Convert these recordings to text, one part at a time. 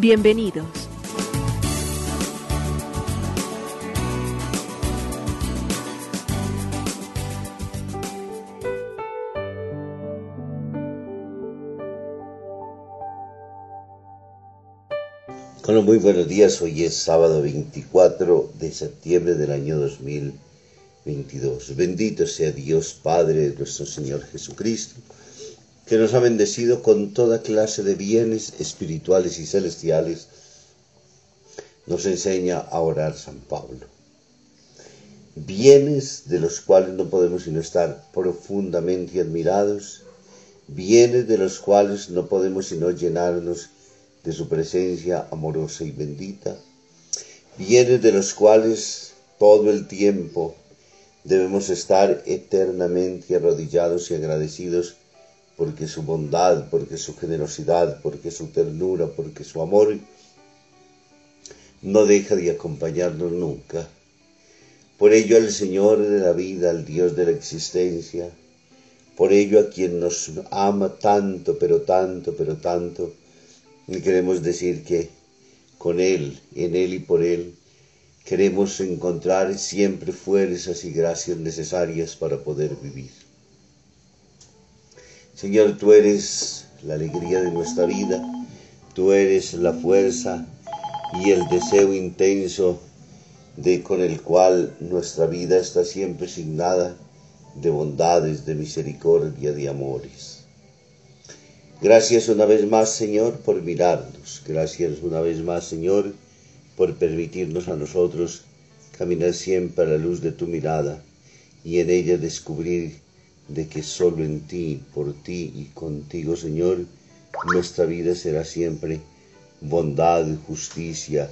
Bienvenidos. Bueno, muy buenos días. Hoy es sábado 24 de septiembre del año 2022. Bendito sea Dios Padre de nuestro Señor Jesucristo, que nos ha bendecido con toda clase de bienes espirituales y celestiales. Nos enseña a orar San Pablo. Bienes de los cuales no podemos sino estar profundamente admirados, bienes de los cuales no podemos sino llenarnos de su presencia amorosa y bendita, bienes de los cuales todo el tiempo debemos estar eternamente arrodillados y agradecidos porque su bondad, porque su generosidad, porque su ternura, porque su amor no deja de acompañarnos nunca. Por ello al Señor de la vida, al Dios de la existencia, por ello a quien nos ama tanto, pero tanto, pero tanto, y queremos decir que con Él, en Él y por Él, queremos encontrar siempre fuerzas y gracias necesarias para poder vivir. Señor, tú eres la alegría de nuestra vida, tú eres la fuerza y el deseo intenso de con el cual nuestra vida está siempre signada de bondades, de misericordia, de amores. Gracias una vez más, Señor, por mirarnos. Gracias una vez más, Señor, por permitirnos a nosotros caminar siempre a la luz de tu mirada y en ella descubrir de que solo en ti, por ti y contigo, Señor, nuestra vida será siempre bondad, justicia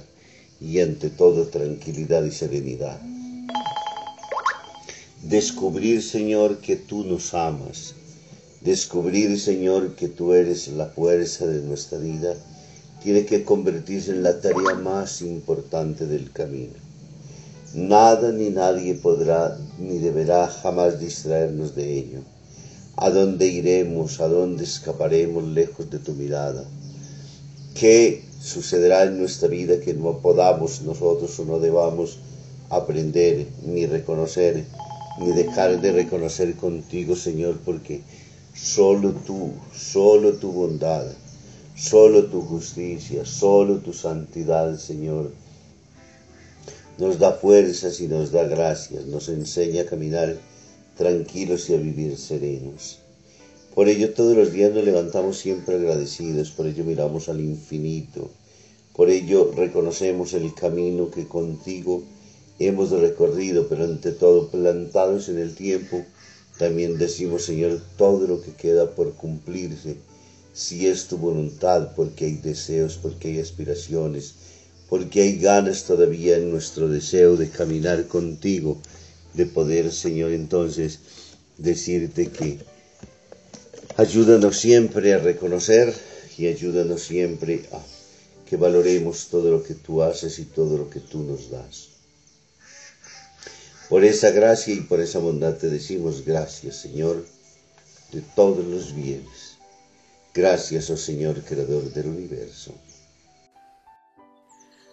y ante todo tranquilidad y serenidad. Descubrir, Señor, que tú nos amas Descubrir, Señor, que tú eres la fuerza de nuestra vida, tiene que convertirse en la tarea más importante del camino. Nada ni nadie podrá ni deberá jamás distraernos de ello. ¿A dónde iremos? ¿A dónde escaparemos lejos de tu mirada? ¿Qué sucederá en nuestra vida que no podamos nosotros o no debamos aprender ni reconocer, ni dejar de reconocer contigo, Señor, porque Solo tú, solo tu bondad, solo tu justicia, solo tu santidad, Señor, nos da fuerzas y nos da gracias, nos enseña a caminar tranquilos y a vivir serenos. Por ello todos los días nos levantamos siempre agradecidos, por ello miramos al infinito, por ello reconocemos el camino que contigo hemos recorrido, pero ante todo plantados en el tiempo también decimos, Señor, todo lo que queda por cumplirse, si es tu voluntad, porque hay deseos, porque hay aspiraciones, porque hay ganas todavía en nuestro deseo de caminar contigo, de poder, Señor, entonces decirte que ayúdanos siempre a reconocer y ayúdanos siempre a que valoremos todo lo que tú haces y todo lo que tú nos das. Por esa gracia y por esa bondad te decimos gracias, Señor, de todos los bienes. Gracias, oh Señor, Creador del universo.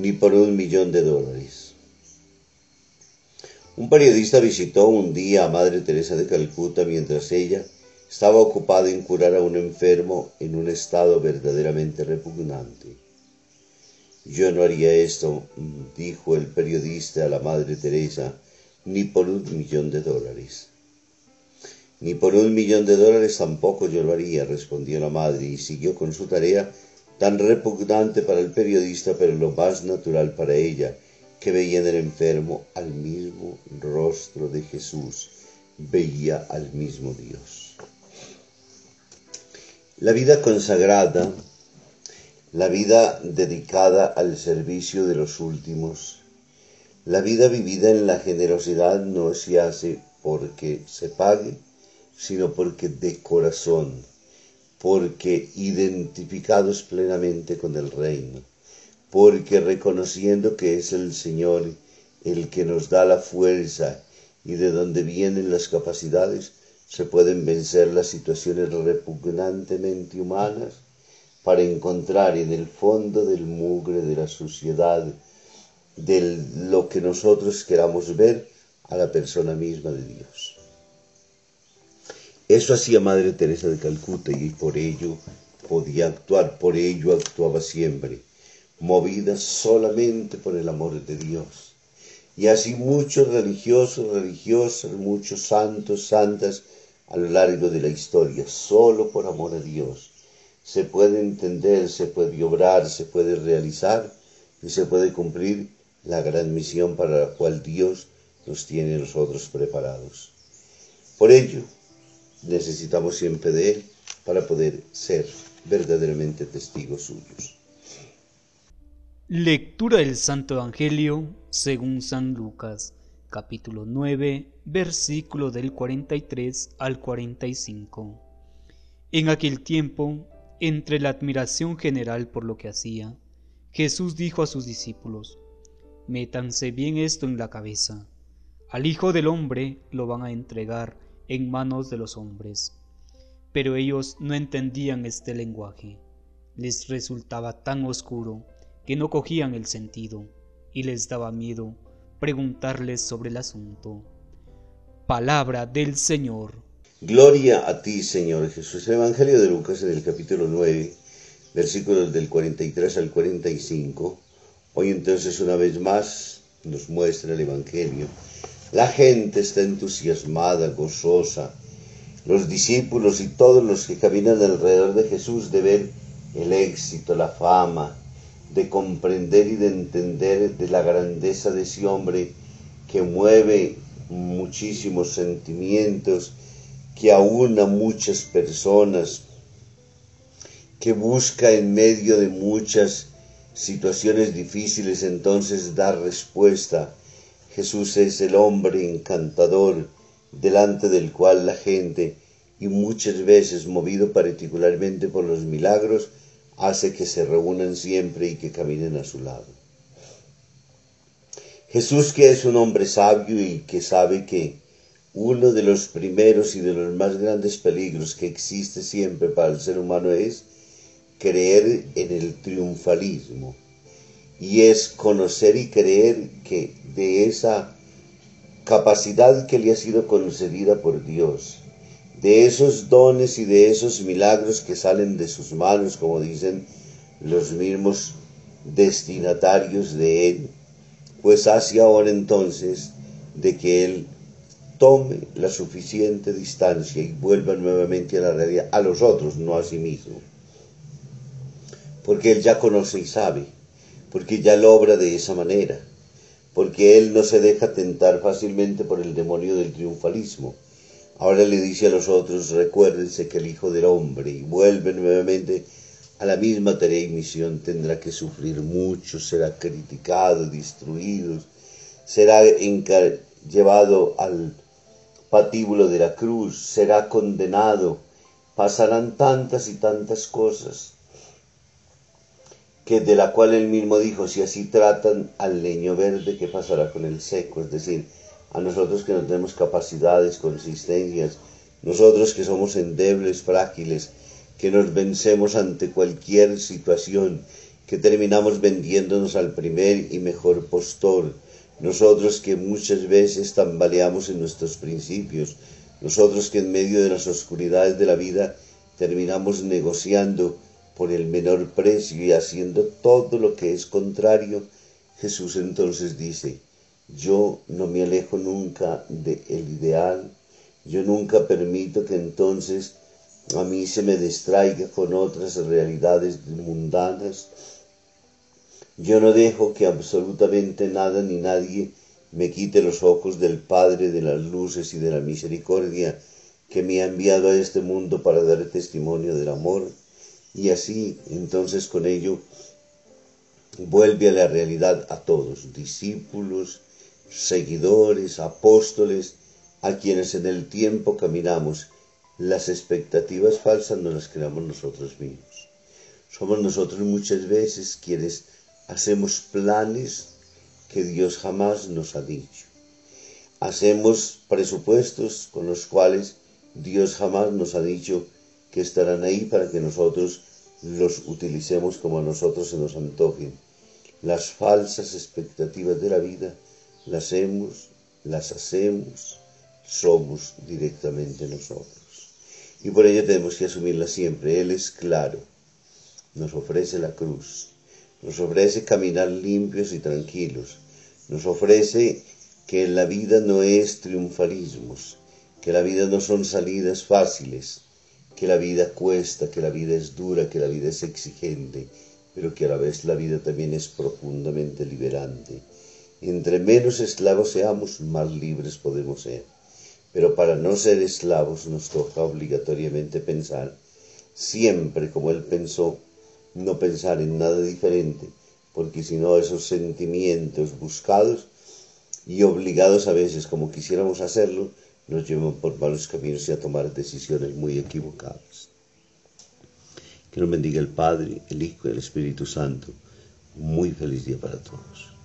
Ni por un millón de dólares. Un periodista visitó un día a Madre Teresa de Calcuta mientras ella estaba ocupada en curar a un enfermo en un estado verdaderamente repugnante. Yo no haría esto, dijo el periodista a la Madre Teresa, ni por un millón de dólares. Ni por un millón de dólares tampoco yo lo haría, respondió la madre y siguió con su tarea tan repugnante para el periodista, pero lo más natural para ella, que veía en el enfermo al mismo rostro de Jesús, veía al mismo Dios. La vida consagrada, la vida dedicada al servicio de los últimos, la vida vivida en la generosidad no se hace porque se pague, sino porque de corazón porque identificados plenamente con el reino, porque reconociendo que es el Señor el que nos da la fuerza y de donde vienen las capacidades, se pueden vencer las situaciones repugnantemente humanas para encontrar en el fondo del mugre de la suciedad, de lo que nosotros queramos ver, a la persona misma de Dios. Eso hacía Madre Teresa de Calcuta y por ello podía actuar, por ello actuaba siempre, movida solamente por el amor de Dios. Y así muchos religiosos, religiosas, muchos santos, santas a lo largo de la historia, solo por amor a Dios. Se puede entender, se puede obrar, se puede realizar y se puede cumplir la gran misión para la cual Dios nos tiene nosotros preparados. Por ello, necesitamos siempre de Él para poder ser verdaderamente testigos suyos. Lectura del Santo Evangelio según San Lucas, capítulo 9, versículo del 43 al 45. En aquel tiempo, entre la admiración general por lo que hacía, Jesús dijo a sus discípulos, Métanse bien esto en la cabeza. Al Hijo del Hombre lo van a entregar en manos de los hombres. Pero ellos no entendían este lenguaje. Les resultaba tan oscuro que no cogían el sentido y les daba miedo preguntarles sobre el asunto. Palabra del Señor. Gloria a ti, Señor Jesús. El Evangelio de Lucas en el capítulo 9, versículos del 43 al 45. Hoy entonces una vez más nos muestra el Evangelio la gente está entusiasmada, gozosa. Los discípulos y todos los que caminan alrededor de Jesús de ver el éxito, la fama, de comprender y de entender de la grandeza de ese hombre que mueve muchísimos sentimientos, que aúna muchas personas, que busca en medio de muchas situaciones difíciles entonces dar respuesta Jesús es el hombre encantador delante del cual la gente, y muchas veces movido particularmente por los milagros, hace que se reúnan siempre y que caminen a su lado. Jesús que es un hombre sabio y que sabe que uno de los primeros y de los más grandes peligros que existe siempre para el ser humano es creer en el triunfalismo y es conocer y creer que de esa capacidad que le ha sido concedida por Dios, de esos dones y de esos milagros que salen de sus manos, como dicen los mismos destinatarios de Él, pues hace ahora entonces de que Él tome la suficiente distancia y vuelva nuevamente a la realidad, a los otros, no a sí mismo. Porque Él ya conoce y sabe porque ya lo obra de esa manera, porque Él no se deja tentar fácilmente por el demonio del triunfalismo, Ahora le dice a los otros, recuérdense que el Hijo del Hombre, y vuelve nuevamente a la misma tarea y misión, tendrá que sufrir mucho, será criticado, destruido, será llevado al patíbulo de la cruz, será condenado, pasarán tantas y tantas cosas que de la cual él mismo dijo, si así tratan al leño verde, ¿qué pasará con el seco? Es decir, a nosotros que no tenemos capacidades, consistencias, nosotros que somos endebles, frágiles, que nos vencemos ante cualquier situación, que terminamos vendiéndonos al primer y mejor postor, nosotros que muchas veces tambaleamos en nuestros principios, nosotros que en medio de las oscuridades de la vida terminamos negociando por el menor precio y haciendo todo lo que es contrario, Jesús entonces dice, yo no me alejo nunca del ideal, yo nunca permito que entonces a mí se me distraiga con otras realidades mundanas, yo no dejo que absolutamente nada ni nadie me quite los ojos del Padre de las luces y de la misericordia que me ha enviado a este mundo para dar testimonio del amor. Y así, entonces con ello, vuelve a la realidad a todos, discípulos, seguidores, apóstoles, a quienes en el tiempo caminamos. Las expectativas falsas no las creamos nosotros mismos. Somos nosotros muchas veces quienes hacemos planes que Dios jamás nos ha dicho. Hacemos presupuestos con los cuales Dios jamás nos ha dicho que estarán ahí para que nosotros los utilicemos como a nosotros se nos antojen. Las falsas expectativas de la vida las hemos, las hacemos, somos directamente nosotros. Y por ello tenemos que asumirla siempre. Él es claro, nos ofrece la cruz, nos ofrece caminar limpios y tranquilos, nos ofrece que la vida no es triunfalismos, que la vida no son salidas fáciles, que la vida cuesta, que la vida es dura, que la vida es exigente, pero que a la vez la vida también es profundamente liberante entre menos esclavos seamos, más libres podemos ser. Pero para no ser esclavos nos toca obligatoriamente pensar, siempre como Él pensó, no pensar en nada diferente, porque si no esos sentimientos buscados y obligados a veces como quisiéramos hacerlo, nos llevan por malos caminos y a tomar decisiones muy equivocadas. Que nos bendiga el Padre, el Hijo y el Espíritu Santo. Muy feliz día para todos.